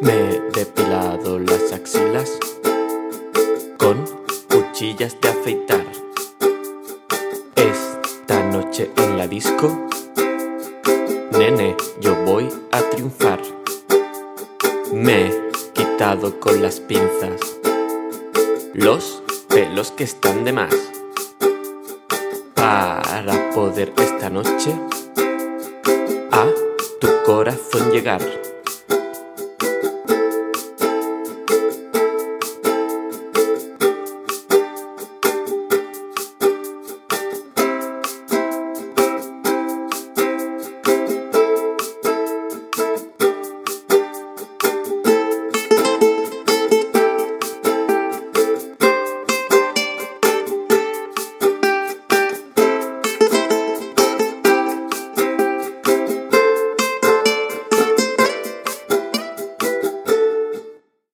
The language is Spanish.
Me he depilado las axilas con cuchillas de afeitar. Esta noche en la disco, nene, yo voy a triunfar. Me he quitado con las pinzas los pelos que están de más para poder esta noche a tu corazón llegar.